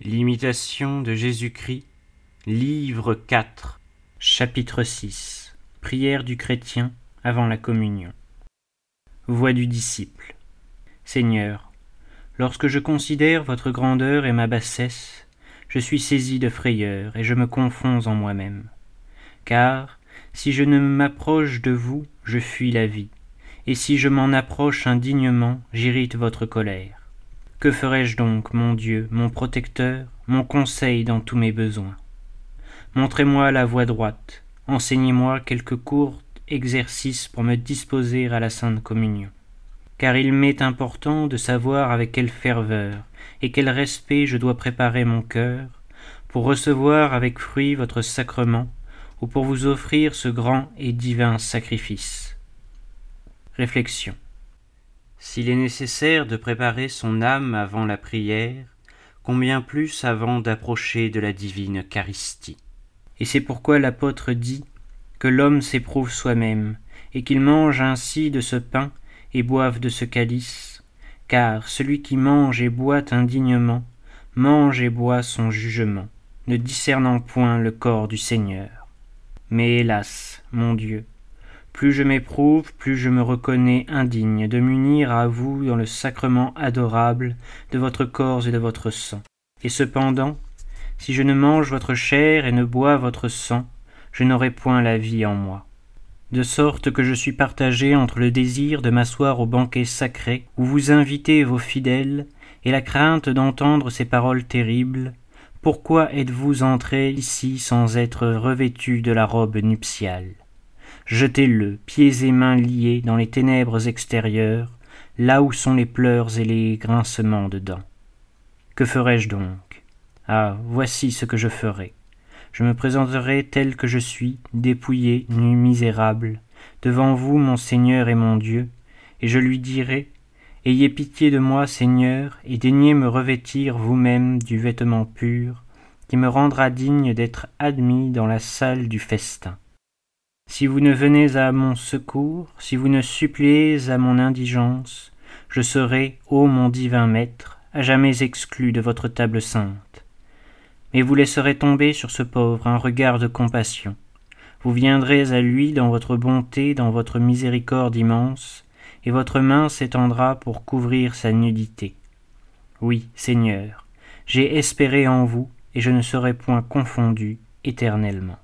L'imitation de Jésus-Christ, livre 4, chapitre 6 Prière du chrétien avant la communion. Voix du disciple. Seigneur, lorsque je considère votre grandeur et ma bassesse, je suis saisi de frayeur et je me confonds en moi-même. Car, si je ne m'approche de vous, je fuis la vie, et si je m'en approche indignement, j'irrite votre colère. Que ferai-je donc, mon Dieu, mon protecteur, mon conseil dans tous mes besoins? Montrez-moi la voie droite, enseignez-moi quelques courts exercices pour me disposer à la Sainte Communion. Car il m'est important de savoir avec quelle ferveur et quel respect je dois préparer mon cœur pour recevoir avec fruit votre sacrement ou pour vous offrir ce grand et divin sacrifice. Réflexion. S'il est nécessaire de préparer son âme avant la prière, combien plus avant d'approcher de la divine Eucharistie. Et c'est pourquoi l'apôtre dit que l'homme s'éprouve soi-même, et qu'il mange ainsi de ce pain et boive de ce calice, car celui qui mange et boit indignement, mange et boit son jugement, ne discernant point le corps du Seigneur. Mais hélas, mon Dieu, plus je m'éprouve, plus je me reconnais indigne de m'unir à vous dans le sacrement adorable de votre corps et de votre sang. Et cependant, si je ne mange votre chair et ne bois votre sang, je n'aurai point la vie en moi. De sorte que je suis partagé entre le désir de m'asseoir au banquet sacré où vous invitez vos fidèles et la crainte d'entendre ces paroles terribles. Pourquoi êtes-vous entré ici sans être revêtu de la robe nuptiale? Jetez-le, pieds et mains liés, dans les ténèbres extérieures, là où sont les pleurs et les grincements de dents. Que ferai-je donc? Ah, voici ce que je ferai. Je me présenterai tel que je suis, dépouillé, nu, misérable, devant vous, mon Seigneur et mon Dieu, et je lui dirai Ayez pitié de moi, Seigneur, et daignez me revêtir vous-même du vêtement pur, qui me rendra digne d'être admis dans la salle du festin. Si vous ne venez à mon secours, si vous ne suppliez à mon indigence, je serai, ô mon divin Maître, à jamais exclu de votre table sainte. Mais vous laisserez tomber sur ce pauvre un regard de compassion. Vous viendrez à lui dans votre bonté, dans votre miséricorde immense, et votre main s'étendra pour couvrir sa nudité. Oui, Seigneur, j'ai espéré en vous, et je ne serai point confondu éternellement.